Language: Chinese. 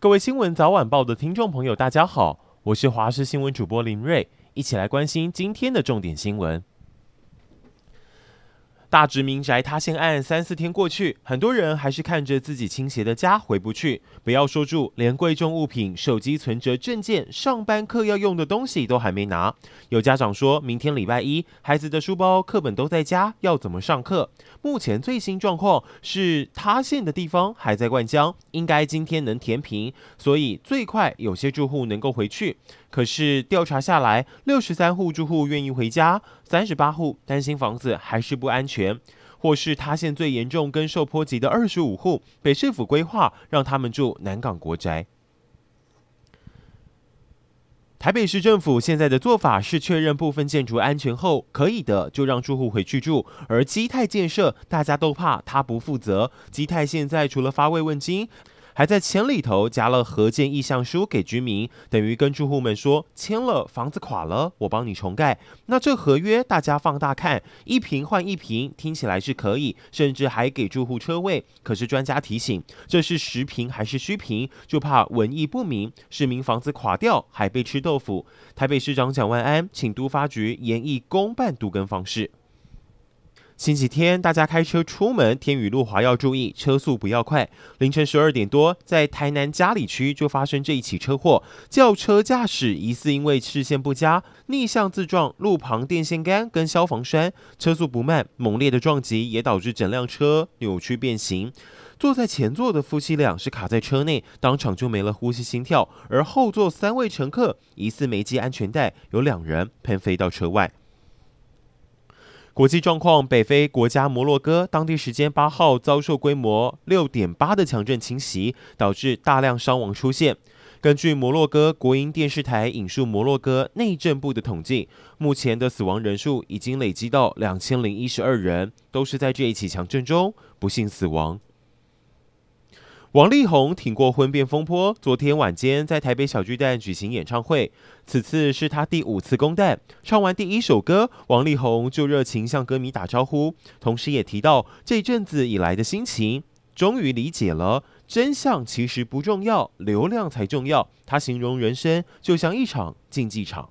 各位新闻早晚报的听众朋友，大家好，我是华视新闻主播林瑞，一起来关心今天的重点新闻。大直民宅塌陷案三四天过去，很多人还是看着自己倾斜的家回不去。不要说住，连贵重物品、手机、存折、证件、上班课要用的东西都还没拿。有家长说，明天礼拜一，孩子的书包、课本都在家，要怎么上课？目前最新状况是塌陷的地方还在灌浆，应该今天能填平，所以最快有些住户能够回去。可是调查下来，六十三户住户愿意回家，三十八户担心房子还是不安全，或是塌陷最严重跟受波及的二十五户，北市府规划让他们住南港国宅。台北市政府现在的做法是确认部分建筑安全后，可以的就让住户回去住，而基泰建设大家都怕他不负责，基泰现在除了发慰问金。还在钱里头夹了合建意向书给居民，等于跟住户们说，签了房子垮了，我帮你重盖。那这合约大家放大看，一平换一平，听起来是可以，甚至还给住户车位。可是专家提醒，这是实坪还是虚坪，就怕文意不明，市民房子垮掉还被吃豆腐。台北市长蒋万安请都发局研议公办都更方式。星期天，大家开车出门，天雨路滑要注意，车速不要快。凌晨十二点多，在台南嘉里区就发生这一起车祸，轿车驾驶疑似因为视线不佳，逆向自撞路旁电线杆跟消防栓，车速不慢，猛烈的撞击也导致整辆车扭曲变形。坐在前座的夫妻俩是卡在车内，当场就没了呼吸心跳，而后座三位乘客疑似没系安全带，有两人喷飞到车外。国际状况：北非国家摩洛哥当地时间八号遭受规模六点八的强震侵袭，导致大量伤亡出现。根据摩洛哥国营电视台引述摩洛哥内政部的统计，目前的死亡人数已经累积到两千零一十二人，都是在这一起强震中不幸死亡。王力宏挺过婚变风波，昨天晚间在台北小巨蛋举行演唱会，此次是他第五次公蛋。唱完第一首歌，王力宏就热情向歌迷打招呼，同时也提到这阵子以来的心情，终于理解了真相其实不重要，流量才重要。他形容人生就像一场竞技场。